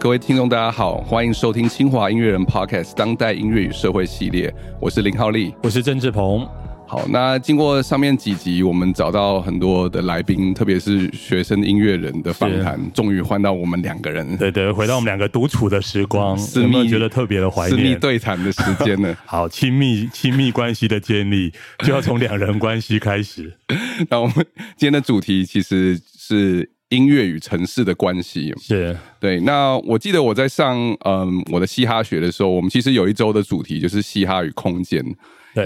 各位听众大家好，欢迎收听清华音乐人 Podcast 当代音乐与社会系列，我是林浩利，我是郑志鹏。好，那经过上面几集，我们找到很多的来宾，特别是学生音乐人的访谈，终于换到我们两个人，对对，回到我们两个独处的时光，私密觉得特别的怀念，私密对谈的时间呢。好，亲密亲密关系的建立就要从两人关系开始。那我们今天的主题其实是音乐与城市的关系，是对。那我记得我在上嗯我的嘻哈学的时候，我们其实有一周的主题就是嘻哈与空间。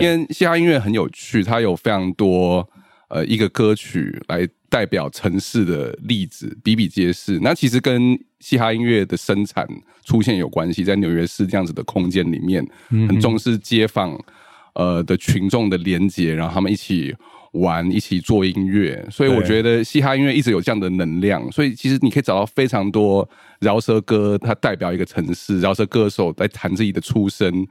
因为嘻哈音乐很有趣，它有非常多呃一个歌曲来代表城市的例子，比比皆是。那其实跟嘻哈音乐的生产出现有关系，在纽约市这样子的空间里面，很重视街坊呃的群众的连接，然后他们一起玩，一起做音乐。所以我觉得嘻哈音乐一直有这样的能量。所以其实你可以找到非常多饶舌歌，它代表一个城市，饶舌歌手在谈自己的出身。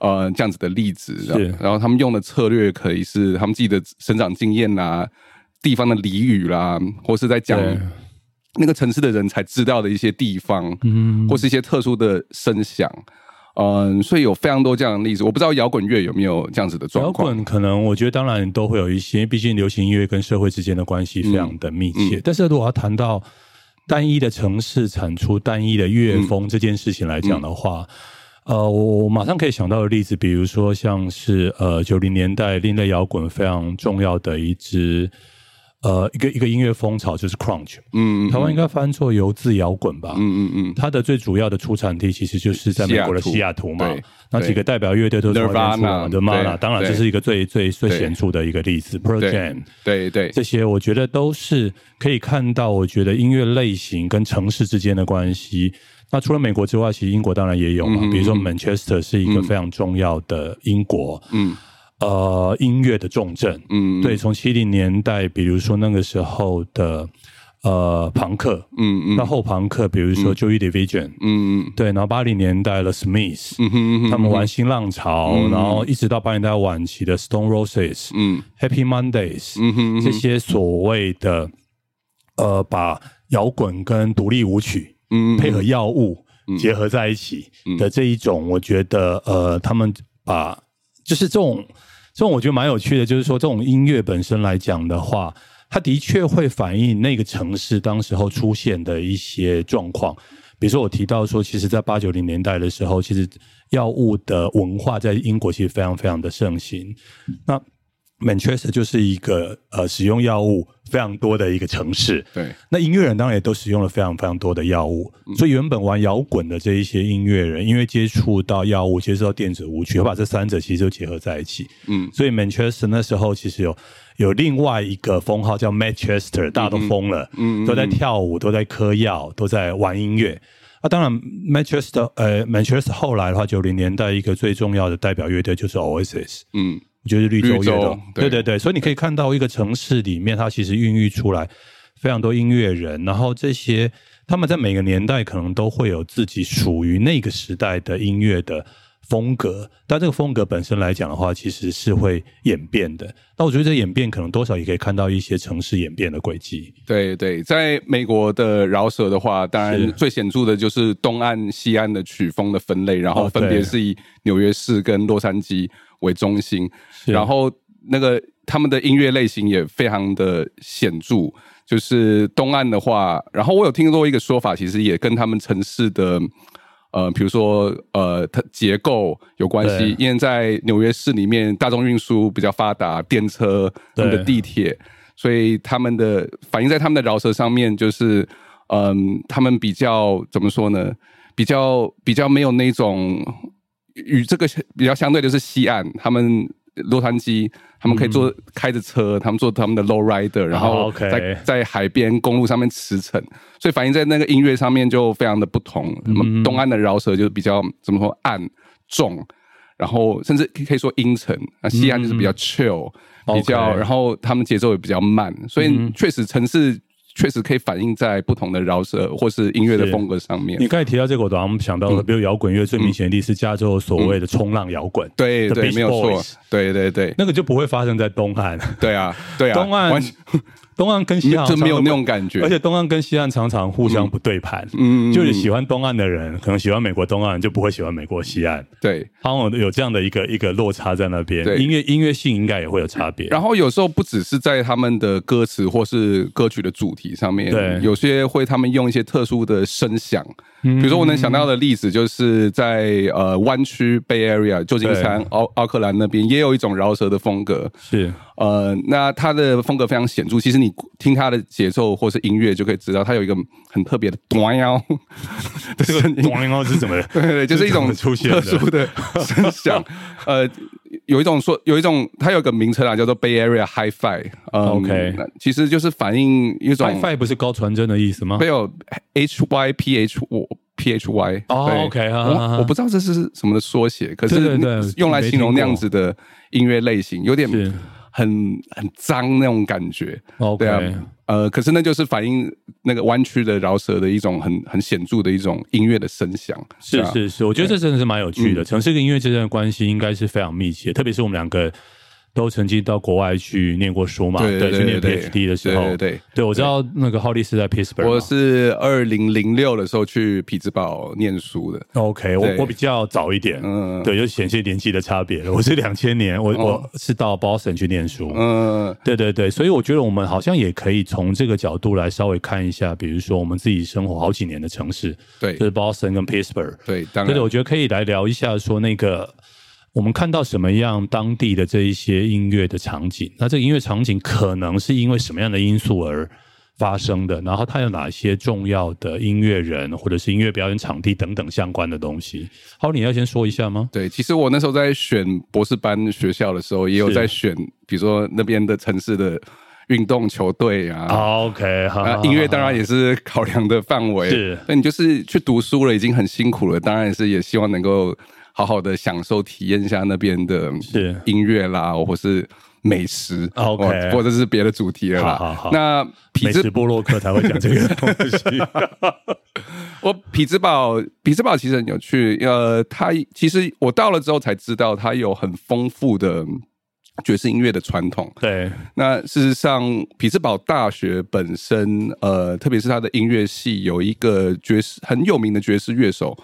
呃，这样子的例子，然后他们用的策略可以是他们自己的生长经验啦，地方的俚语啦，或是在讲那个城市的人才知道的一些地方，嗯，或是一些特殊的声响，嗯，所以有非常多这样的例子。我不知道摇滚乐有没有这样子的状况？摇滚可能，我觉得当然都会有一些，毕竟流行音乐跟社会之间的关系非常的密切。但是如果要谈到单一的城市产出单一的乐风这件事情来讲的话。呃，我马上可以想到的例子，比如说像是呃九零年代另类摇滚非常重要的一支呃一个一个音乐风潮就是 Crunch，嗯，台湾应该翻作游字摇滚吧，嗯嗯嗯，它的最主要的出产地其实就是在美国的西雅图嘛，那几个代表乐队都是从那出的 m a n a 当然这是一个最最最显著的一个例子，Project，对对，这些我觉得都是可以看到，我觉得音乐类型跟城市之间的关系。那除了美国之外，其实英国当然也有嘛。比如说，Manchester 是一个非常重要的英国，嗯，呃，音乐的重镇，嗯，对。从七零年代，比如说那个时候的呃朋克，嗯嗯，到后朋克，比如说 Joy Division，嗯嗯，对。然后八零年代的 Smith，嗯哼，他们玩新浪潮，然后一直到八零年代晚期的 Stone Roses，嗯，Happy Mondays，嗯哼，这些所谓的呃，把摇滚跟独立舞曲。嗯配合药物结合在一起的这一种，我觉得呃，他们把就是这种这种，我觉得蛮有趣的。就是说，这种音乐本身来讲的话，它的确会反映那个城市当时候出现的一些状况。比如说，我提到说，其实，在八九零年代的时候，其实药物的文化在英国其实非常非常的盛行。那 Manchester 就是一个呃使用药物非常多的一个城市，对。那音乐人当然也都使用了非常非常多的药物，所以原本玩摇滚的这一些音乐人，因为接触到药物，接触到电子舞曲，把这三者其实就结合在一起。嗯，所以 Manchester 那时候其实有有另外一个封号叫 Manchester，大家都疯了，嗯，都在跳舞，都在嗑药，都在玩音乐。啊，当然 Manchester 呃 Manchester 后来的话，九零年代一个最重要的代表乐队就是 Oasis，嗯。我觉得绿洲乐的，对对对，所以你可以看到一个城市里面，它其实孕育出来非常多音乐人，然后这些他们在每个年代可能都会有自己属于那个时代的音乐的风格，但这个风格本身来讲的话，其实是会演变的。那我觉得这演变可能多少也可以看到一些城市演变的轨迹。对对，在美国的饶舌的话，当然最显著的就是东岸、西岸的曲风的分类，然后分别是以纽约市跟洛杉矶。为中心，然后那个他们的音乐类型也非常的显著。就是东岸的话，然后我有听过一个说法，其实也跟他们城市的呃，比如说呃，它结构有关系。因为在纽约市里面，大众运输比较发达，电车、他们的地铁，所以他们的反映在他们的饶舌上面，就是嗯，他们比较怎么说呢？比较比较没有那种。与这个比较相对的是西岸，他们洛杉矶，他们可以坐开着车，他们坐他们的 low rider，然后在在海边公路上面驰骋，所以反映在那个音乐上面就非常的不同。那么东岸的饶舌就是比较怎么说暗重，然后甚至可以说阴沉，那西岸就是比较 chill，比较，然后他们节奏也比较慢，所以确实城市。确实可以反映在不同的饶舌或是音乐的风格上面。你刚才提到这个，我突然想到了，比如摇滚乐最明显的例子是加州所谓的冲浪摇滚，对对，没有错，对对对，那个就不会发生在东岸。对啊，对啊，东岸东岸跟西岸就没有那种感觉，而且东岸跟西岸常常互相不对盘。嗯，就是喜欢东岸的人，可能喜欢美国东岸，就不会喜欢美国西岸。对，他们有这样的一个一个落差在那边。音乐音乐性应该也会有差别。然后有时候不只是在他们的歌词或是歌曲的主题上面，对，有些会他们用一些特殊的声响。比如说，我能想到的例子就是在呃湾区 Bay Area 旧金山奥奥克兰那边也有一种饶舌的风格。是呃，那它的风格非常显著。其实你听它的节奏或是音乐就可以知道，它有一个很特别的短腰。这个短腰是怎么？对对，就是一种 特殊的声响。呃，有一种说有一种，它有个名称啊，叫做 Bay Area Hi-Fi。OK，其实就是反映一种 Hi-Fi 不是高传真的意思吗？没有 H Y P H O P H Y 哦，OK 我我不知道这是什么的缩写，可是用来形容那样子的音乐类型，有点很很脏那种感觉。对啊，呃，可是那就是反映那个弯曲的饶舌的一种很很显著的一种音乐的声响。是是是，我觉得这真的是蛮有趣的。城市跟音乐之间的关系应该是非常密切，特别是我们两个。都曾经到国外去念过书嘛？对，去念 PhD 的时候，对对对，我知道那个浩利是在 Pittsburgh。我是二零零六的时候去匹兹堡念书的。OK，我我比较早一点，嗯，对，就显现年纪的差别了。我是两千年，我我是到 Boston 去念书。嗯，对对对，所以我觉得我们好像也可以从这个角度来稍微看一下，比如说我们自己生活好几年的城市，对，就是 Boston 跟 Pittsburgh。对，当然，我觉得可以来聊一下，说那个。我们看到什么样当地的这一些音乐的场景？那这个音乐场景可能是因为什么样的因素而发生的？然后它有哪些重要的音乐人或者是音乐表演场地等等相关的东西？好，你要先说一下吗？对，其实我那时候在选博士班学校的时候，也有在选，比如说那边的城市的运动球队啊。OK，好，音乐当然也是考量的范围。是，那你就是去读书了，已经很辛苦了，当然是也希望能够。好好的享受体验一下那边的音乐啦，或是美食，OK，或者是别的主题了啦。好好，那美食波洛克才会讲这个东西。我匹兹堡，匹兹堡其实很有趣。呃，它其实我到了之后才知道，它有很丰富的爵士音乐的传统。对，那事实上，匹兹堡大学本身，呃，特别是它的音乐系，有一个爵士很有名的爵士乐手。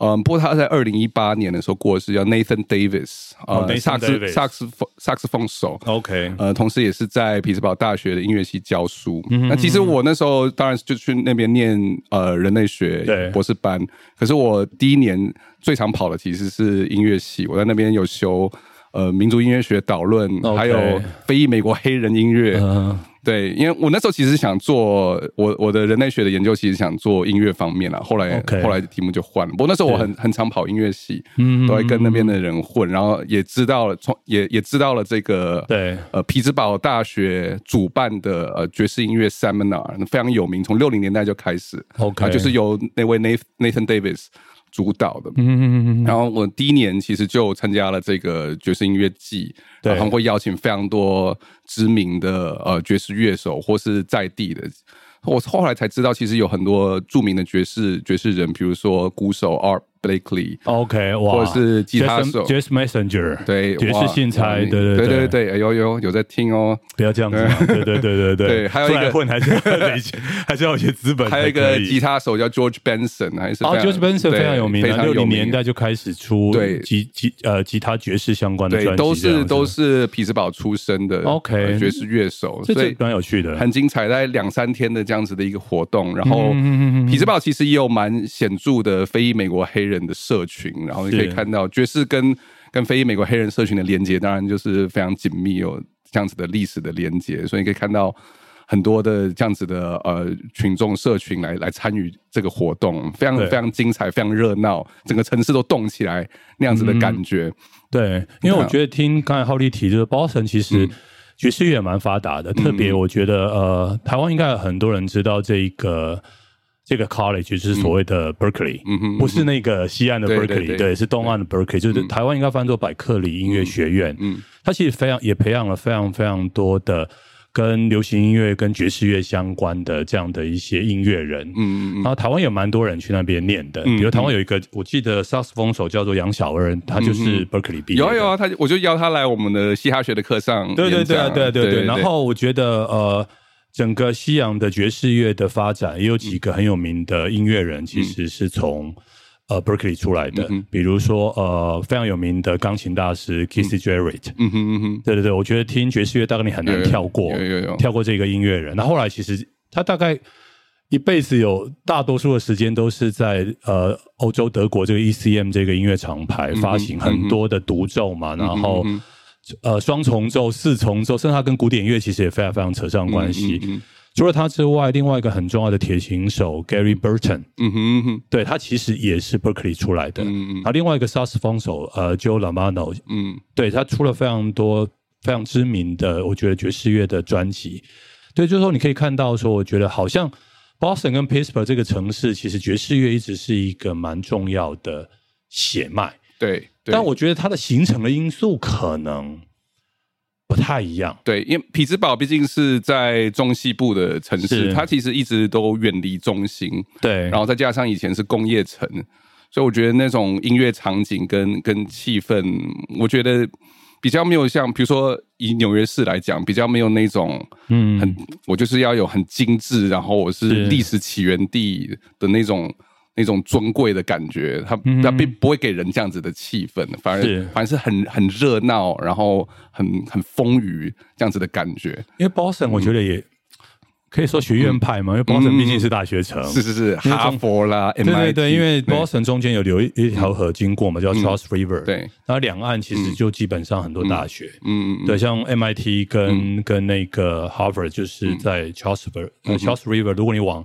嗯，不过他在二零一八年的时候过世，叫 Nathan Davis，呃，萨克斯萨克斯风萨克斯风手，OK，呃，同时也是在匹兹堡大学的音乐系教书。那其实我那时候当然就去那边念呃人类学博士班，可是我第一年最常跑的其实是音乐系，我在那边有修呃民族音乐学导论，还有非裔美国黑人音乐。对，因为我那时候其实想做我我的人类学的研究，其实想做音乐方面啦。后来后来题目就换了。不过那时候我很很常跑音乐系，嗯，都会跟那边的人混，然后也知道了从也也知道了这个对呃匹兹堡大学主办的呃爵士音乐 seminar 非常有名，从六零年代就开始，OK，就是由那位 Nathan Davis。主导的，嗯嗯嗯然后我第一年其实就参加了这个爵士音乐季，然后会邀请非常多知名的呃爵士乐手或是在地的。我后来才知道，其实有很多著名的爵士爵士人，比如说鼓手 Art Blakely，OK，或者是吉他手。Jazz Messenger，对，爵士信才，对对对对。对，有有有在听哦，不要这样子，对对对对对，还有一个混还是还是要有些资本，还有一个吉他手叫 George Benson，还是哦，George Benson 非常有名，六零年代就开始出对。吉吉呃吉他爵士相关的专辑，都是都是匹兹堡出身的 OK 爵士乐手，所以蛮有趣的，很精彩，在两三天的这样子的一个活动，然后匹兹堡其实也有蛮显著的非裔美国黑人的社群。然后你可以看到爵士跟跟非裔美国黑人社群的连接，当然就是非常紧密，有这样子的历史的连接。所以你可以看到很多的这样子的呃群众社群来来参与这个活动，非常非常精彩，非常热闹，整个城市都动起来那样子的感觉。对，因为我觉得听刚才浩利提，就是 Boston 其实爵士乐蛮发达的，特别我觉得呃台湾应该有很多人知道这一个。这个 college 就是所谓的 Berkeley，不是那个西岸的 Berkeley，对，是东岸的 Berkeley，就是台湾应该翻作百克里音乐学院。嗯，它其实非常也培养了非常非常多的跟流行音乐、跟爵士乐相关的这样的一些音乐人。嗯嗯嗯。然后台湾有蛮多人去那边念的，比如台湾有一个我记得萨克斯风手叫做杨小恩，他就是 Berkeley 毕业。有有啊，他我就邀他来我们的嘻哈学的课上。对对对对对对。然后我觉得呃。整个西洋的爵士乐的发展，也有几个很有名的音乐人，其实是从呃 Berkeley 出来的，比如说呃非常有名的钢琴大师 Kissy Jarrett。嗯哼嗯哼，对对对，我觉得听爵士乐大概你很难跳过，跳过这个音乐人。那后来其实他大概一辈子有大多数的时间都是在呃欧洲德国这个 ECM 这个音乐厂牌发行很多的独奏嘛，然后。呃，双重奏、四重奏，甚至它跟古典乐其实也非常非常扯上关系。除了他之外，另外一个很重要的铁琴手 Gary Burton，嗯哼哼，对他其实也是 Berkeley 出来的。嗯嗯，啊，另外一个萨斯风手呃 Joe Lamano，嗯，对他出了非常多非常知名的，我觉得爵士乐的专辑。对，就是说你可以看到说，我觉得好像 Boston 跟 Pittsburgh 这个城市，其实爵士乐一直是一个蛮重要的血脉。对。但我觉得它的形成的因素可能不太一样。对，因为匹兹堡毕竟是在中西部的城市，它其实一直都远离中心。对，然后再加上以前是工业城，所以我觉得那种音乐场景跟跟气氛，我觉得比较没有像，比如说以纽约市来讲，比较没有那种嗯，很我就是要有很精致，然后我是历史起源地的那种。那种尊贵的感觉，它它并不会给人这样子的气氛，反而反而是很很热闹，然后很很丰腴这样子的感觉。因为 Boston 我觉得也可以说学院派嘛，因为 Boston 毕竟是大学城，是是是，哈佛啦，对对对，因为 Boston 中间有流一一条河经过嘛，叫 Charles River，对，然后两岸其实就基本上很多大学，嗯嗯，对，像 MIT 跟跟那个 Harvard 就是在 Charles River，Charles River，如果你往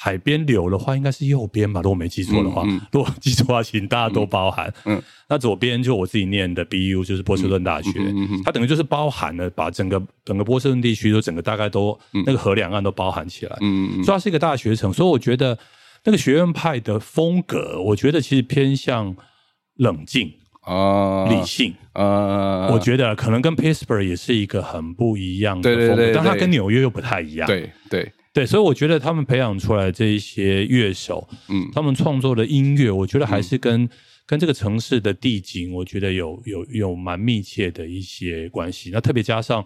海边流的话，应该是右边吧，如果没记错的话。如果记错的话，请大家都包涵。嗯，那左边就我自己念的 BU，就是波士顿大学。嗯它等于就是包含了把整个整个波士顿地区都整个大概都那个河两岸都包含起来。嗯嗯所以它是一个大学城，所以我觉得那个学院派的风格，我觉得其实偏向冷静啊，理性啊。我觉得可能跟 Pittsburgh 也是一个很不一样的风格，但它跟纽约又不太一样。对对。对，所以我觉得他们培养出来这一些乐手，嗯，他们创作的音乐，我觉得还是跟跟这个城市的地景，我觉得有有有蛮密切的一些关系。那特别加上，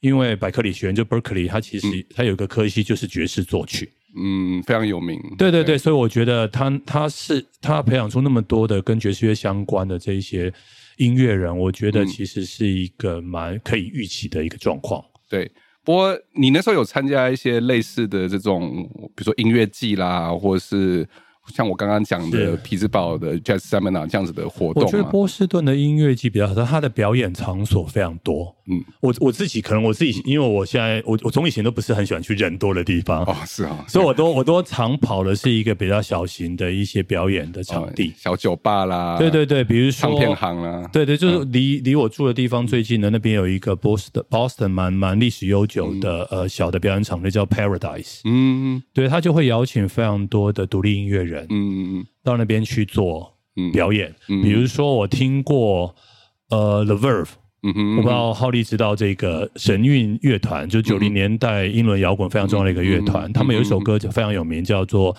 因为百克里学院就 Berkeley，它其实它有一个科系就是爵士作曲，嗯，非常有名。对对对，所以我觉得他他是他培养出那么多的跟爵士乐相关的这一些音乐人，我觉得其实是一个蛮可以预期的一个状况。对。我，你那时候有参加一些类似的这种，比如说音乐季啦，或者是。像我刚刚讲的匹兹堡的 Jazz Seminar 这样子的活动，我觉得波士顿的音乐季比较好，它的表演场所非常多。嗯，我我自己可能我自己，因为我现在我我从以前都不是很喜欢去人多的地方。哦，是啊，所以我都我都常跑的是一个比较小型的一些表演的场地，小酒吧啦，对对对，比如说唱片行啦，对对，就是离离我住的地方最近的那边有一个 Boston Boston 蛮蛮历史悠久的呃小的表演场地叫 Paradise，嗯，对他就会邀请非常多的独立音乐人，嗯嗯嗯。到那边去做表演，比如说我听过呃 The Verve，我不知道浩利知道这个神韵乐团，就九零年代英伦摇滚非常重要的一个乐团，他们有一首歌就非常有名，叫做。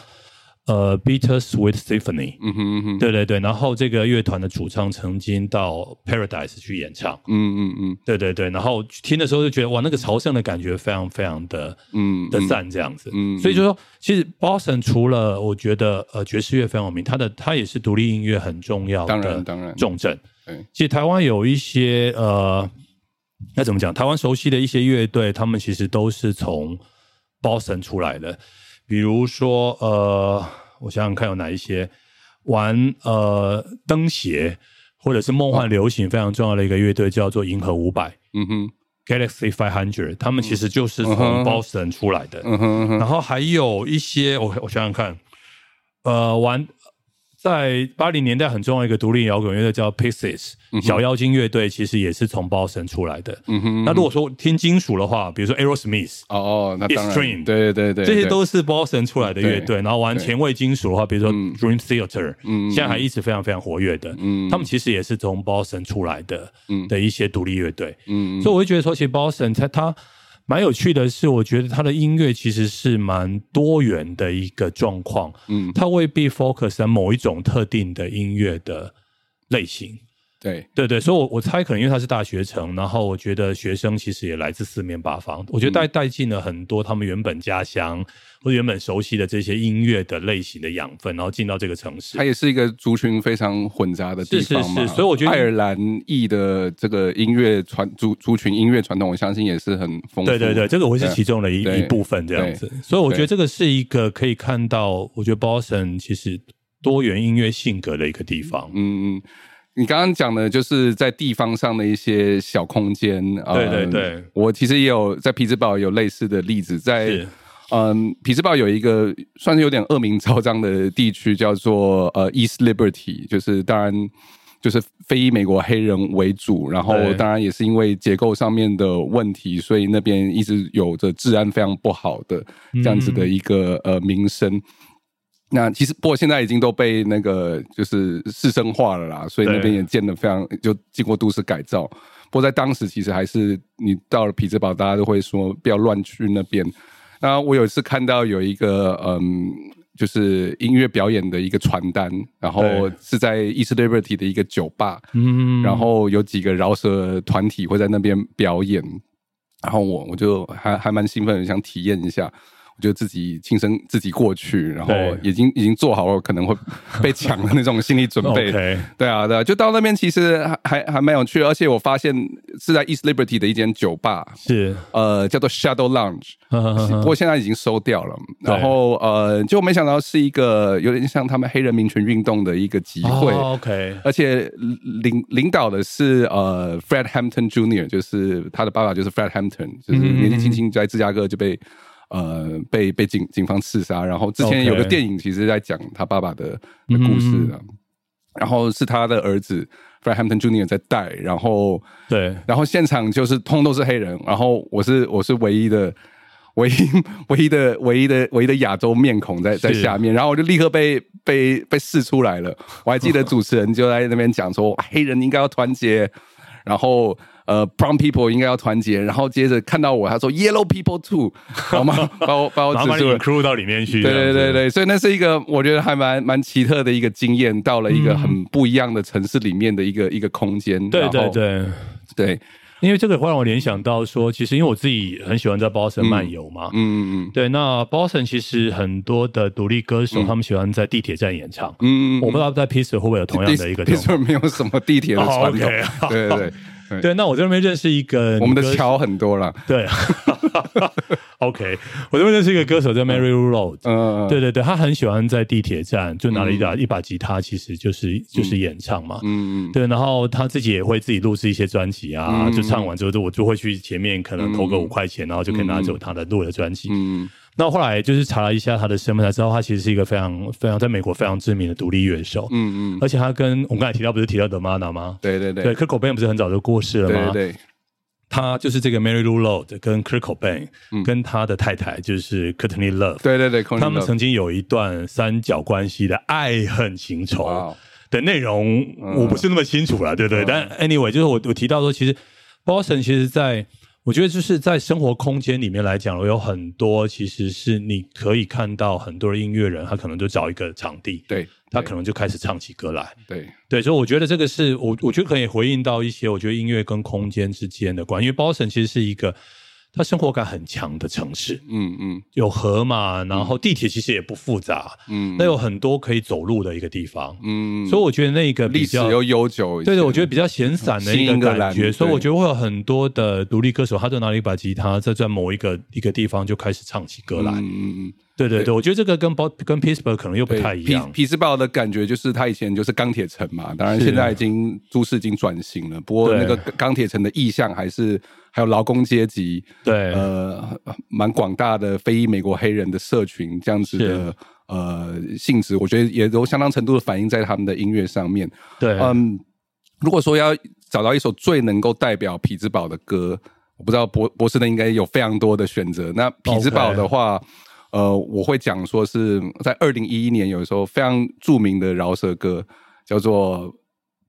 呃，Bitter Sweet Symphony，嗯哼嗯哼，对对对，然后这个乐团的主唱曾经到 Paradise 去演唱，嗯嗯嗯，对对对，然后听的时候就觉得哇，那个朝圣的感觉非常非常的，嗯的赞这样子，嗯，所以就说，其实 Boston 除了我觉得呃爵士乐非常有名，它的它也是独立音乐很重要的，当然当然。重镇，其实台湾有一些呃，那怎么讲？台湾熟悉的一些乐队，他们其实都是从 Boston 出来的。比如说，呃，我想想看有哪一些。玩呃灯鞋或者是梦幻流行非常重要的一个乐队叫做银河五百，嗯哼，Galaxy Five Hundred，他们其实就是从 Boston 出来的，嗯哼，然后还有一些我我想想看，呃，玩。在八零年代很重要一个独立摇滚乐队叫 Pieces，小妖精乐队其实也是从 Boston 出来的。那如果说听金属的话，比如说 Aerosmith，哦哦，那当然，对对对，这些都是 Boston 出来的乐队。然后玩前卫金属的话，比如说 Dream Theater，现在还一直非常非常活跃的。他们其实也是从 Boston 出来的的一些独立乐队。所以我会觉得说，其实 Boston 它它。蛮有趣的是，我觉得他的音乐其实是蛮多元的一个状况。嗯，他未必 focus 在某一种特定的音乐的类型。对对对，所以，我我猜可能因为它是大学城，然后我觉得学生其实也来自四面八方，我觉得带带进了很多他们原本家乡或者原本熟悉的这些音乐的类型的养分，然后进到这个城市。它也是一个族群非常混杂的地方嘛，所以我觉得爱尔兰裔的这个音乐传族族群音乐传统，我相信也是很丰富。对对对，这个会是其中的一一部分这样子。所以我觉得这个是一个可以看到，我觉得 Boston 其实多元音乐性格的一个地方。嗯嗯。你刚刚讲的就是在地方上的一些小空间，对对对，我其实也有在匹兹堡有类似的例子，在嗯匹兹堡有一个算是有点恶名昭彰的地区，叫做呃 East Liberty，就是当然就是非美国黑人为主，然后当然也是因为结构上面的问题，所以那边一直有着治安非常不好的这样子的一个呃名声。那其实，不过现在已经都被那个就是市生化了啦，所以那边也建的非常就经过都市改造。不过在当时，其实还是你到了匹兹堡，大家都会说不要乱去那边。那我有一次看到有一个嗯，就是音乐表演的一个传单，然后是在 East Liberty 的一个酒吧，嗯，然后有几个饶舌团体会在那边表演，然后我我就还还蛮兴奋，想体验一下。就自己亲身自己过去，然后已经已经做好了可能会被抢的那种心理准备。对啊，对啊，就到那边其实还还还蛮有趣，而且我发现是在 East Liberty 的一间酒吧，是呃叫做 Shadow Lounge，不过现在已经收掉了。然后呃，就没想到是一个有点像他们黑人民权运动的一个集会。OK，而且领领导的是呃 Fred Hampton Jr.，就是他的爸爸就是 Fred Hampton，就是年纪轻轻在芝加哥就被。呃，被被警警方刺杀，然后之前有个电影，其实在讲他爸爸的的故事的，然后是他的儿子 Fred Hampton Jr. 在带，然后对，然后现场就是通都是黑人，然后我是我是唯一的唯一 唯一的唯一的唯一的亚洲面孔在在下面，然后我就立刻被被被试出来了，我还记得主持人就在那边讲说，黑人应该要团结，然后。呃，brown people 应该要团结，然后接着看到我，他说 yellow people too，好吗？把我把我指出 include 到里面去。对对对对，所以那是一个我觉得还蛮蛮奇特的一个经验，到了一个很不一样的城市里面的一个一个空间。对对对对，因为这个会让我联想到说，其实因为我自己很喜欢在 Boston 漫游嘛，嗯嗯嗯，对，那 Boston 其实很多的独立歌手他们喜欢在地铁站演唱，嗯嗯，我不知道在 p i t s 会不会有同样的一个，p i t s 没有什么地铁的传统，对对对。对，那我在那边认识一个，我们的桥很多了。对，OK，我这边认识一个歌手叫 Mary Road。嗯，对对对，他很喜欢在地铁站就拿了一把一把吉他，其实就是就是演唱嘛。嗯嗯，对，然后他自己也会自己录制一些专辑啊，就唱完之后就我就会去前面可能投个五块钱，然后就可以拿走他的录的专辑。嗯。那后来就是查了一下他的身份，才知道他其实是一个非常非常在美国非常知名的独立乐手。嗯嗯，而且他跟我们刚才提到不是提到德玛娜吗？对对对，对 k i r k o b a n 不是很早就过世了吗？对，他就是这个 Mary Lou Lord 跟 k i r k o b a n 跟他的太太就是 Courtney Love。对对对，他们曾经有一段三角关系的爱恨情仇的内容，我不是那么清楚了，对不对？但 Anyway，就是我我提到说，其实 Boston 其实，在我觉得就是在生活空间里面来讲，有很多其实是你可以看到很多的音乐人，他可能就找一个场地，对他可能就开始唱起歌来，对对，所以我觉得这个是我我觉得可以回应到一些我觉得音乐跟空间之间的关，因为 Boston 其实是一个。它生活感很强的城市，嗯嗯，有河嘛，然后地铁其实也不复杂，嗯，那有很多可以走路的一个地方，嗯，所以我觉得那个历史又悠久，对对，我觉得比较闲散的一个感觉，所以我觉得会有很多的独立歌手，他就拿了一把吉他，在在某一个一个地方就开始唱起歌来，嗯嗯。对对对，我觉得这个跟包跟 Pittsburgh 可能又不太一样。匹兹堡的感觉就是它以前就是钢铁城嘛，当然现在已经都市已经转型了，不过那个钢铁城的意向还是还有劳工阶级，对，呃，蛮广大的非裔美国黑人的社群这样子的呃性质，我觉得也都相当程度的反映在他们的音乐上面。对，嗯，如果说要找到一首最能够代表匹兹堡的歌，我不知道博博士呢应该有非常多的选择。那匹兹堡的话。呃，我会讲说是在二零一一年有一首非常著名的饶舌歌，叫做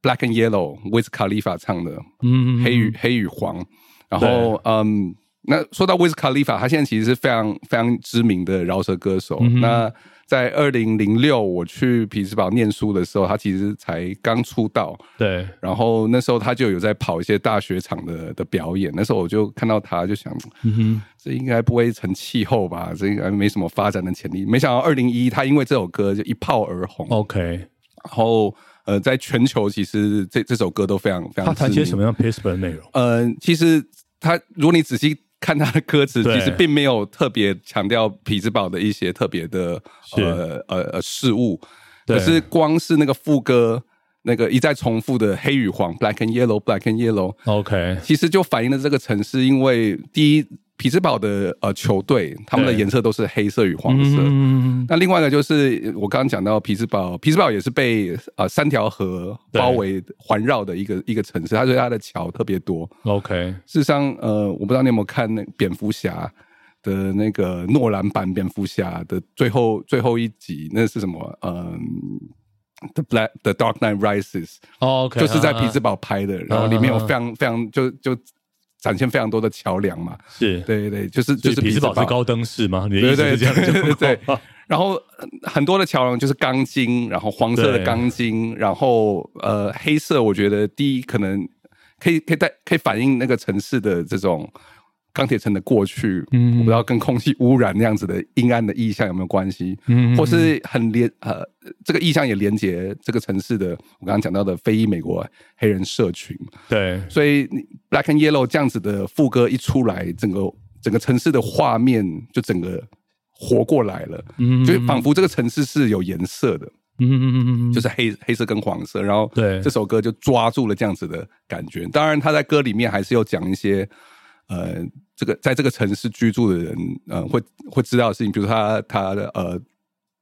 《Black and Yellow》，Wiz Khalifa 唱的，嗯，黑与黑与黄。然后，嗯，那说到 Wiz Khalifa，他现在其实是非常非常知名的饶舌歌手。那在二零零六我去匹兹堡念书的时候，他其实才刚出道。对，然后那时候他就有在跑一些大学场的的表演。那时候我就看到他，就想，嗯哼，这应该不会成气候吧？这应该没什么发展的潜力。没想到二零一，他因为这首歌就一炮而红。OK，然后呃，在全球其实这这首歌都非常非常。他谈些什么样 p c e b o 的内容？呃，其实他如果你仔细。看他的歌词，其实并没有特别强调匹兹堡的一些特别的呃呃呃事物，可是光是那个副歌，那个一再重复的黑与黄，black and yellow，black and yellow，OK，其实就反映了这个城市，因为第一。匹兹堡的呃球队，他们的颜色都是黑色与黄色。那另外呢就是我刚刚讲到匹兹堡，匹兹堡也是被呃三条河包围环绕的一个一个城市，它所以它的桥特别多。OK，事实上，呃，我不知道你有没有看那蝙蝠侠的那个诺兰版蝙蝠侠的最后最后一集，那是什么？嗯，The Black The Dark Knight Rises，OK，就是在匹兹堡拍的，然后里面有非常非常就就。展现非常多的桥梁嘛，是对对对，就是就是匹兹堡是高登式吗？对对对对，然后很多的桥梁就是钢筋，然后黄色的钢筋，然后呃黑色，我觉得第一可能可以可以带可以反映那个城市的这种。钢铁城的过去，嗯，我不知道跟空气污染那样子的阴暗的意象有没有关系，嗯，或是很连呃，这个意象也连接这个城市的我刚刚讲到的非裔美国黑人社群，对，所以 Black and Yellow 这样子的副歌一出来，整个整个城市的画面就整个活过来了，嗯，就仿佛这个城市是有颜色的，嗯嗯嗯嗯，就是黑黑色跟黄色，然后对。这首歌就抓住了这样子的感觉，当然他在歌里面还是有讲一些。呃，这个在这个城市居住的人，呃，会会知道的事情，比如他他的呃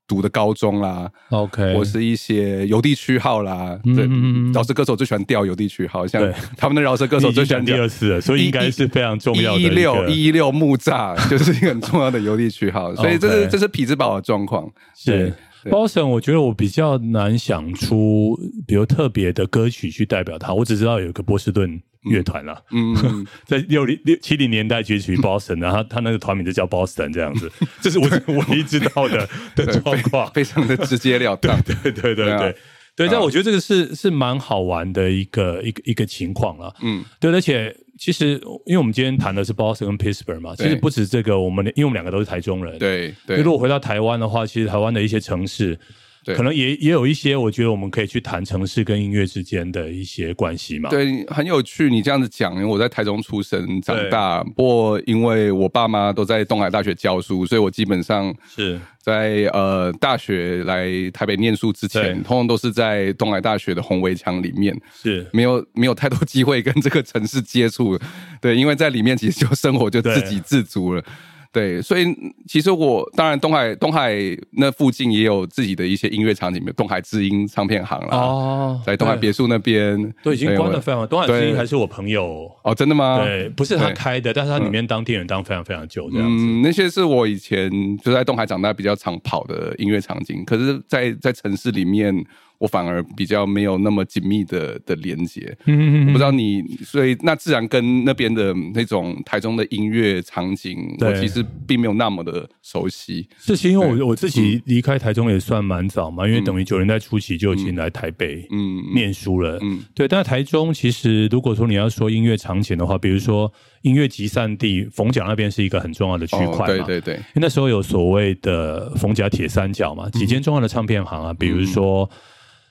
读的高中啦，OK，或是一些邮递区号啦，对，饶舌歌手最喜欢调邮递区号，像他们的饶舌歌手最喜欢第二次了，所以应该是非常重要的。一六一六木栅 就是一个很重要的邮递区号，所以这是这是匹兹堡的状况。是 Boston，我觉得我比较难想出比如特别的歌曲去代表他，我只知道有一个波士顿。乐团了，嗯，在六零六七零年代崛起于 Boston，然后他那个团名就叫 Boston 这样子，这是我 唯一知道的的状况，非常的直截了当，对对对对对，但我觉得这个是是蛮好玩的一个一个一个情况了，嗯，对，而且其实因为我们今天谈的是 Boston 跟 Pittsburgh 嘛，其实不止这个，我们因为我们两个都是台中人，对对，如果回到台湾的话，其实台湾的一些城市。可能也也有一些，我觉得我们可以去谈城市跟音乐之间的一些关系嘛。对，很有趣。你这样子讲，因为我在台中出生长大，不过因为我爸妈都在东海大学教书，所以我基本上是在呃大学来台北念书之前，通常都是在东海大学的红围墙里面，是没有没有太多机会跟这个城市接触。对，因为在里面其实就生活就自给自足了。对，所以其实我当然东海东海那附近也有自己的一些音乐场景，东海知音唱片行啦，哦，在东海别墅那边都已经关的非常。东海知音还是我朋友哦，真的吗？对，不是他开的，但是他里面当店员当非常非常久这样子。那些是我以前就在东海长大比较常跑的音乐场景，可是，在在城市里面。我反而比较没有那么紧密的的连接，嗯，我不知道你，所以那自然跟那边的那种台中的音乐场景，我其实并没有那么的熟悉。是因为我我自己离开台中也算蛮早嘛，因为等于九零代初期就已经来台北嗯念书了，嗯，对。但是台中其实如果说你要说音乐场景的话，比如说音乐集散地逢甲那边是一个很重要的区块嘛，对对对，因为那时候有所谓的逢甲铁三角嘛，几间重要的唱片行啊，比如说。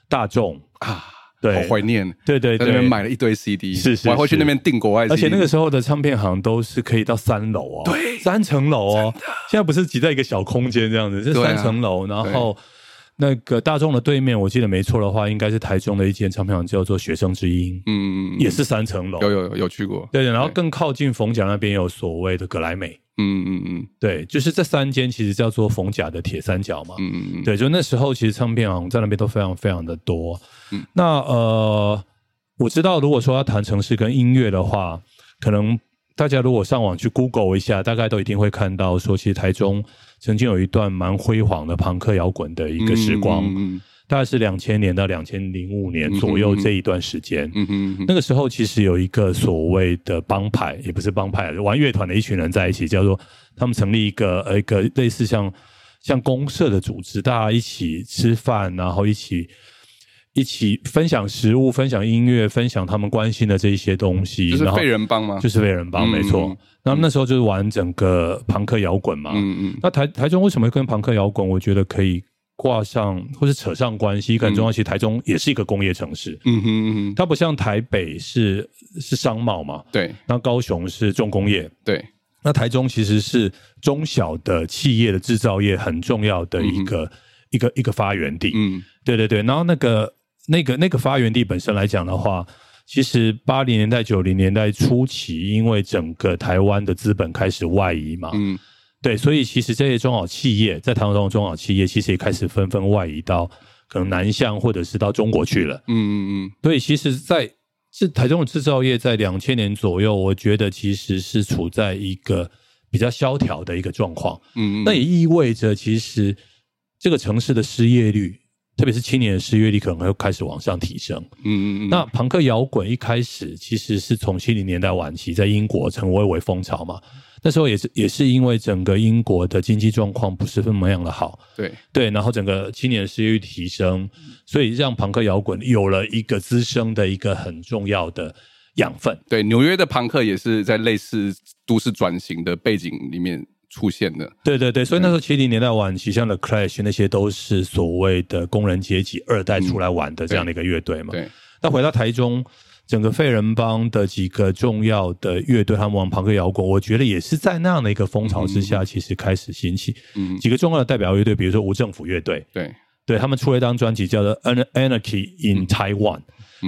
大众。啊，对，好怀念，对对，在那边买了一堆 CD，是是，我还会去那边订国外，而且那个时候的唱片行都是可以到三楼哦，对，三层楼哦，现在不是挤在一个小空间这样子，是三层楼，然后那个大众的对面，我记得没错的话，应该是台中的一间唱片行，叫做学生之音，嗯，也是三层楼，有有有去过，对，然后更靠近逢甲那边有所谓的格莱美。嗯嗯嗯，对，就是这三间其实叫做冯甲的铁三角嘛。嗯嗯嗯，对，就那时候其实唱片行在那边都非常非常的多。嗯，那呃，我知道如果说要谈城市跟音乐的话，可能大家如果上网去 Google 一下，大概都一定会看到说，其实台中曾经有一段蛮辉煌的朋克摇滚的一个时光。嗯。大概是两千年到两千零五年左右这一段时间，嗯那个时候其实有一个所谓的帮派，也不是帮派，玩乐团的一群人在一起，叫做他们成立一个呃一个类似像像公社的组织，大家一起吃饭，然后一起一起分享食物、分享音乐、分享他们关心的这一些东西。就是被人帮吗？就是被人帮，没错。那那时候就是玩整个朋克摇滚嘛。嗯嗯。那台台中为什么会跟朋克摇滚？我觉得可以挂上或者扯上关系，很重要。其实台中也是一个工业城市。嗯哼嗯哼。它不像台北是是商贸嘛？对。那高雄是重工业。对。那台中其实是中小的企业的制造业很重要的一个一个一个发源地。嗯，对对对。然后那个那个那个发源地本身来讲的话，其实八零年代九零年代初期，因为整个台湾的资本开始外移嘛，嗯，对，所以其实这些中小企业在台湾中的中小企业，其实也开始纷纷外移到可能南向或者是到中国去了。嗯嗯嗯。所以其实，在是台中的制造业在两千年左右，我觉得其实是处在一个比较萧条的一个状况。嗯，那也意味着其实这个城市的失业率，特别是青年的失业率，可能会开始往上提升。嗯嗯嗯。那朋克摇滚一开始其实是从七零年代晚期在英国成为为风潮嘛。那时候也是也是因为整个英国的经济状况不是那么样的好，对对，然后整个青年失业率提升，所以让朋克摇滚有了一个滋生的一个很重要的养分。对，纽约的朋克也是在类似都市转型的背景里面出现的。对对对，所以那时候七零年代晚期，像 The Clash 那些都是所谓的工人阶级二代出来玩的这样的一个乐队嘛。对，那回到台中。整个废人帮的几个重要的乐队，他们玩朋克摇滚，我觉得也是在那样的一个风潮之下，其实开始兴起。嗯，几个重要的代表乐队，比如说无政府乐队，对，对他们出了一张专辑叫做《Anarchy in Taiwan》，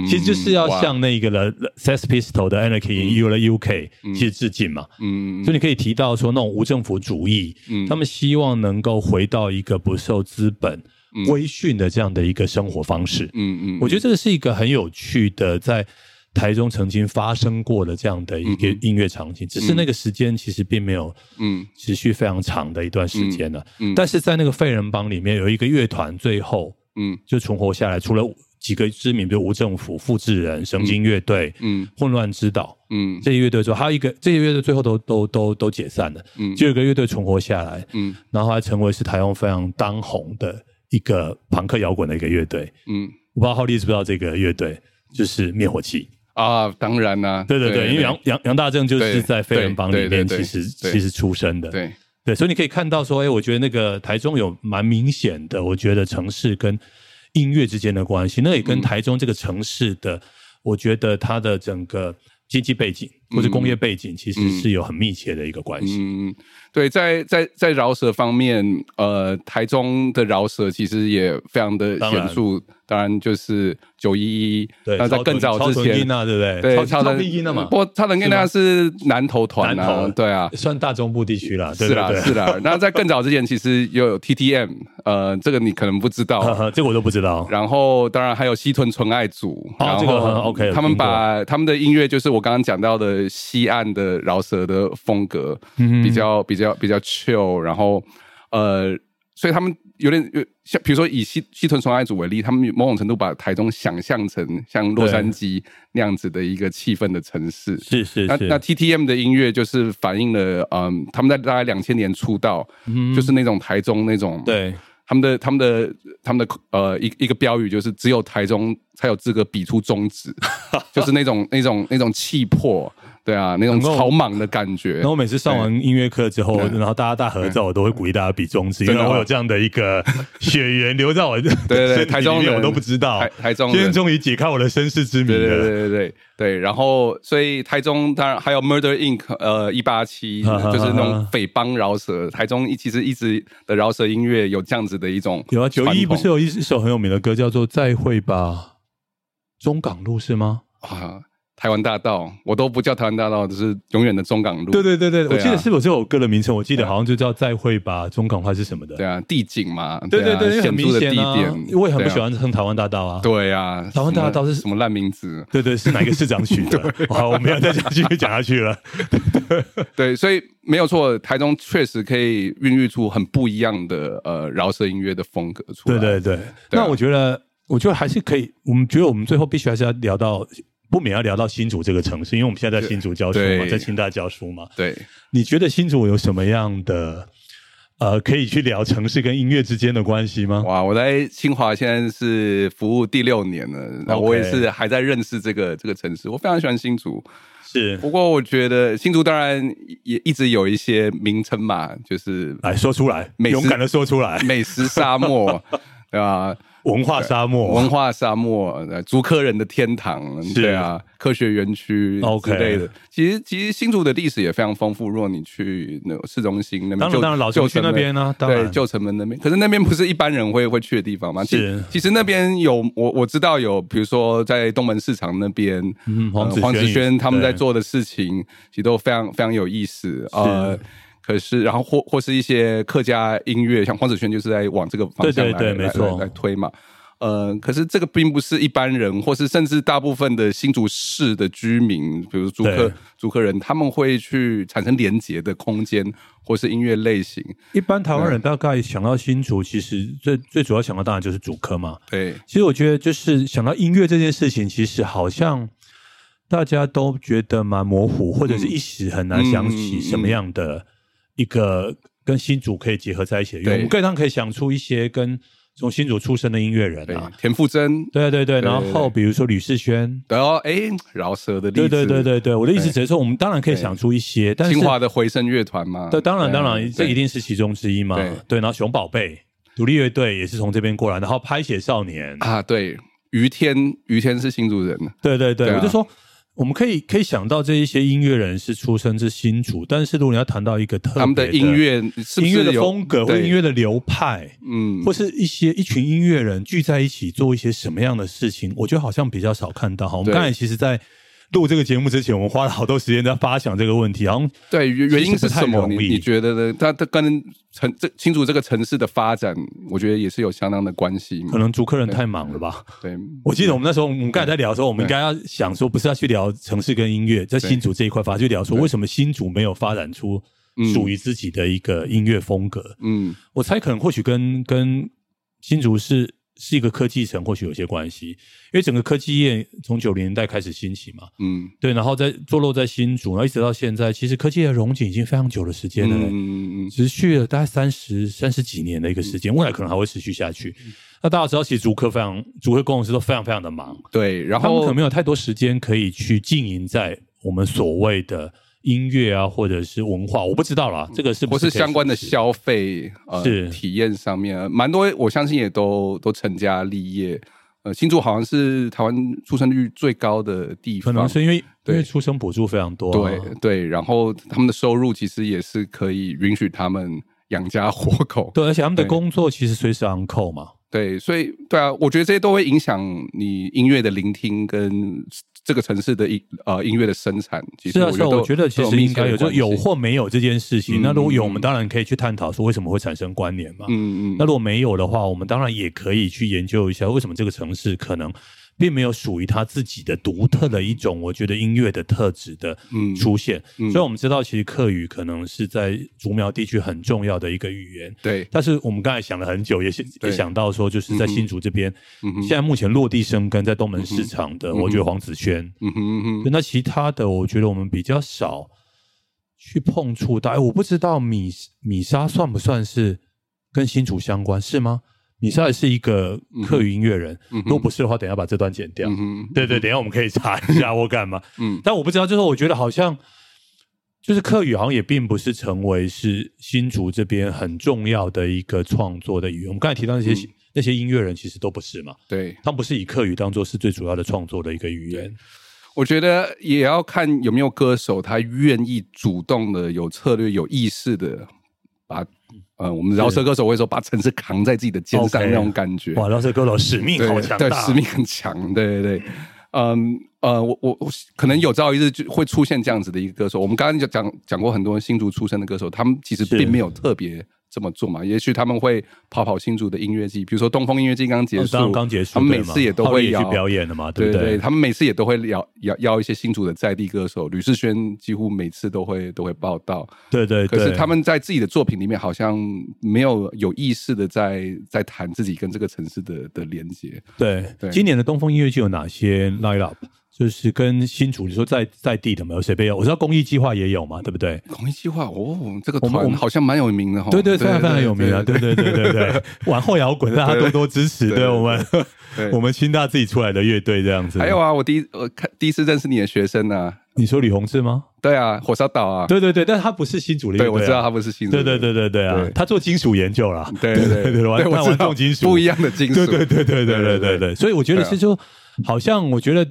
其实就是要向那个了 s e s p i s t o l 的《Anarchy in U 的 UK》其实致敬嘛。嗯，所以你可以提到说，那种无政府主义，他们希望能够回到一个不受资本规训的这样的一个生活方式。嗯嗯，我觉得这个是一个很有趣的在。台中曾经发生过的这样的一个音乐场景，只是那个时间其实并没有嗯。持续非常长的一段时间了。嗯，但是在那个废人帮里面有一个乐团，最后嗯。就存活下来，除了几个知名，比如无政府、复制人、神经乐队、嗯混乱之岛，嗯。这些乐队之后，还有一个这些乐队最后都都都都解散了。嗯，就有个乐队存活下来，嗯，然后还成为是台湾非常当红的一个朋克摇滚的一个乐队。嗯，我不知道浩利知不知道这个乐队，就是灭火器。啊，当然啦，对对对，因为杨杨杨大正就是在飞人帮里面，其实其实出生的，对。对，所以你可以看到说，哎，我觉得那个台中有蛮明显的，我觉得城市跟音乐之间的关系，那也跟台中这个城市的，我觉得它的整个经济背景或者工业背景，其实是有很密切的一个关系。嗯，对，在在在饶舌方面，呃，台中的饶舌其实也非常的显著。当然就是九一一，那在更早之前，对不对？对，超超音的嘛。不过超能音那是南投团啊，对啊，算大中部地区了。是啦，是啦。那在更早之前，其实有 T T M，呃，这个你可能不知道，这个我都不知道。然后当然还有西屯纯爱组，哦，这个很 OK。他们把他们的音乐，就是我刚刚讲到的西岸的饶舌的风格，比较比较比较 chill，然后呃，所以他们。有点有像，比如说以西西屯纯爱组为例，他们某种程度把台中想象成像洛杉矶那样子的一个气氛的城市。是是是。那那 T T M 的音乐就是反映了，嗯，他们在大概两千年出道，就是那种台中那种。对。他们的他们的他们的呃一一个标语就是只有台中才有资格比出中指，就是那种那种那种气魄。对啊，那种草莽的感觉。然后每次上完音乐课之后，然后大家大合照，我都会鼓励大家比中指，因为我有这样的一个 血缘留在我对对 台中人我都不知道。台中今天终于解开我的身世之谜了。对对对对对。然后，所以台中当然还有 Murder Inc，呃，一八七就是那种匪帮饶舌。台中其实一直的饶舌音乐有这样子的一种。有啊，九一不是有一首很有名的歌叫做《再会吧中港路》是吗？啊。台湾大道，我都不叫台湾大道，就是永远的中港路。对对对对，我记得是有这首歌的名称，我记得好像就叫再会吧中港话是什么的。对啊，地景嘛，对对对，很明显啊。我也很不喜欢称台湾大道啊。对啊，台湾大道是什么烂名字？对对，是哪个市长取的？好，我们要再继续讲下去了。对，所以没有错，台中确实可以孕育出很不一样的呃饶舌音乐的风格出来。对对对，那我觉得，我觉得还是可以。我们觉得我们最后必须还是要聊到。不免要聊到新竹这个城市，因为我们现在在新竹教书嘛，在清大教书嘛。对，你觉得新竹有什么样的呃，可以去聊城市跟音乐之间的关系吗？哇，我在清华现在是服务第六年了，那我也是还在认识这个这个城市。我非常喜欢新竹，是。不过我觉得新竹当然也一直有一些名称嘛，就是来说出来，勇敢的说出来，美食沙漠，对吧？文化沙漠，文化沙漠，竹科人的天堂，对啊，科学园区之类的。其实，其实新竹的历史也非常丰富。如果你去那个市中心那边，当然老旧区那边呢，对，旧城门那边。可是那边不是一般人会会去的地方吗？是，其实那边有我我知道有，比如说在东门市场那边，黄黄子轩他们在做的事情，其实都非常非常有意思啊。可是，然后或或是一些客家音乐，像黄子轩就是在往这个方向来来来推嘛。呃，可是这个并不是一般人，或是甚至大部分的新竹市的居民，比如竹客竹客人，他们会去产生连结的空间，或是音乐类型。一般台湾人大概想到新竹，其实最最主要想到当然就是竹科嘛。对，其实我觉得就是想到音乐这件事情，其实好像大家都觉得蛮模糊，或者是一时很难想起什么样的。一个跟新竹可以结合在一起的，我们当然可以想出一些跟从新竹出身的音乐人啊，田馥甄，对对对，然后比如说吕世轩，然后哎，饶舌的例子，对对对对对，我的意思只是说，我们当然可以想出一些，但是清华的回声乐团嘛，对，当然当然，这一定是其中之一嘛，对，然后熊宝贝独立乐队也是从这边过来，然后拍写少年啊，对，于天于天是新竹人，对对对，我就说。我们可以可以想到这一些音乐人是出生自新竹，但是如果你要谈到一个特别的音乐音乐的风格或音乐的流派，嗯，或是一些一群音乐人聚在一起做一些什么样的事情，我觉得好像比较少看到。哈，我们刚才其实，在。录这个节目之前，我们花了好多时间在发想这个问题，好像对原原因是什么？你你觉得呢？它它跟城这清楚这个城市的发展，我觉得也是有相当的关系。可能主客人太忙了吧？对，我记得我们那时候，我们刚才在聊的时候，我们应该要想说，不是要去聊城市跟音乐，在新竹这一块，反而去聊说，为什么新竹没有发展出属于自己的一个音乐风格？嗯，我猜可能或许跟跟新竹是。是一个科技城，或许有些关系，因为整个科技业从九零年代开始兴起嘛，嗯，对，然后在坐落在新竹，然后一直到现在，其实科技的融景已经非常久的时间了，嗯嗯嗯，持续了大概三十三十几年的一个时间，未来可能还会持续下去。那大家知道，其实竹科非常，竹科工程师都非常非常的忙，对，然后他们可能没有太多时间可以去经营在我们所谓的。音乐啊，或者是文化，我不知道啦。这个是不是相关的消费呃体验上面，蛮多，我相信也都都成家立业。呃，新竹好像是台湾出生率最高的地方，可能是因为因为出生补助非常多，对对，然后他们的收入其实也是可以允许他们养家活口，对，而且他们的工作其实随时昂扣嘛，对，所以对啊，我觉得这些都会影响你音乐的聆听跟。这个城市的音呃音乐的生产，是啊，是啊，我觉得其实应该有，就有或没有这件事情。那如果有，我们当然可以去探讨说为什么会产生关联嘛。嗯嗯。那如果没有的话，我们当然也可以去研究一下为什么这个城市可能。并没有属于他自己的独特的一种，我觉得音乐的特质的出现。所以，我们知道，其实客语可能是在竹苗地区很重要的一个语言。对。但是，我们刚才想了很久，也也想到说，就是在新竹这边，现在目前落地生根在东门市场的，我觉得黄子轩。嗯哼嗯哼。那其他的，我觉得我们比较少去碰触到。哎，我不知道米米莎算不算是跟新竹相关，是吗？你是是一个客语音乐人，如果不是的话，等下把这段剪掉。对对，等下我们可以查一下我干嘛。嗯，但我不知道，就是我觉得好像就是客语好像也并不是成为是新竹这边很重要的一个创作的语言。我们刚才提到那些那些音乐人，其实都不是嘛。对，他们不是以客语当做是最主要的创作的一个语言。我觉得也要看有没有歌手他愿意主动的、有策略、有意识的把。呃，我们饶舌歌手会说把城市扛在自己的肩上那种感觉。哇，饶舌歌手使命好强大，使命很强。对对对，嗯呃，我我我可能有朝一日就会出现这样子的一个歌手。我们刚刚就讲讲过很多新竹出身的歌手，他们其实并没有特别。这么做嘛？也许他们会跑跑新竹的音乐季，比如说东风音乐季刚结束，刚结束，他们每次也都会去表演的嘛，对不对？他们每次也都会邀邀邀一些新竹的在地歌手，吕世轩几乎每次都会都会报道，对对。可是他们在自己的作品里面好像没有有意识的在在谈自己跟这个城市的的连接。对，今年的东风音乐季有哪些 line up？就是跟新主，你说在在地的没有谁被邀？我知道公益计划也有嘛，对不对？公益计划哦，这个团好像蛮有名的哈。对对，非常非常有名啊！对对对对对，往后摇滚，大家多多支持，对我们 我们清大自己出来的乐队这样子。还有啊，我第一我看第一次认识你的学生呢，你说李洪志吗？对啊，火烧岛啊，对对对，但他不是新主力，对我知道他不是新主，对对对对对啊，他做金属研究了，对对对，玩玩重金属，不一样的金属，对对对对对对对对，所以我觉得是说好像我觉得。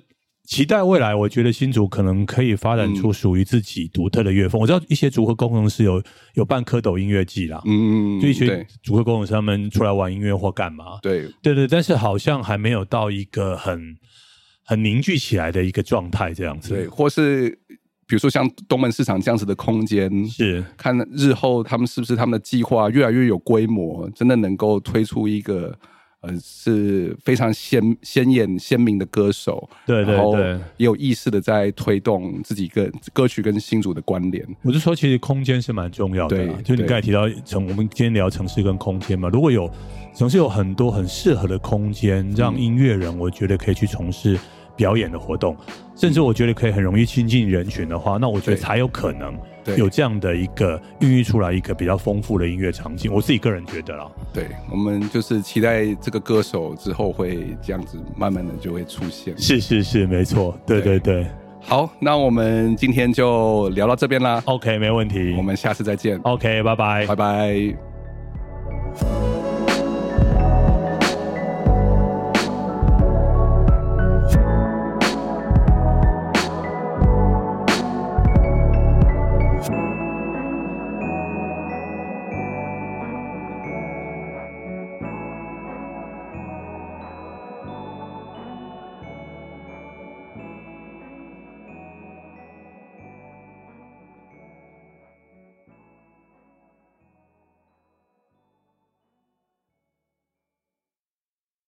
期待未来，我觉得新竹可能可以发展出属于自己独特的乐风。我知道一些组合工程师有有办蝌蚪音乐季啦，嗯，就一些组合工程师他们出来玩音乐或干嘛，对对对，但是好像还没有到一个很很凝聚起来的一个状态这样子。对，或是比如说像东门市场这样子的空间，是看日后他们是不是他们的计划越来越有规模，真的能够推出一个。呃，是非常鲜鲜艳鲜明的歌手，对对对，也有意识的在推动自己跟歌曲跟新主的关联。我是说，其实空间是蛮重要的。对，就你刚才提到城，我们今天聊城市跟空间嘛，如果有城市有很多很适合的空间，让音乐人，我觉得可以去从事。表演的活动，甚至我觉得可以很容易亲近人群的话，那我觉得才有可能有这样的一个孕育出来一个比较丰富的音乐场景。我自己个人觉得啦，对我们就是期待这个歌手之后会这样子，慢慢的就会出现。是是是，没错，对对对。好，那我们今天就聊到这边啦。OK，没问题，我们下次再见。OK，拜拜，拜拜。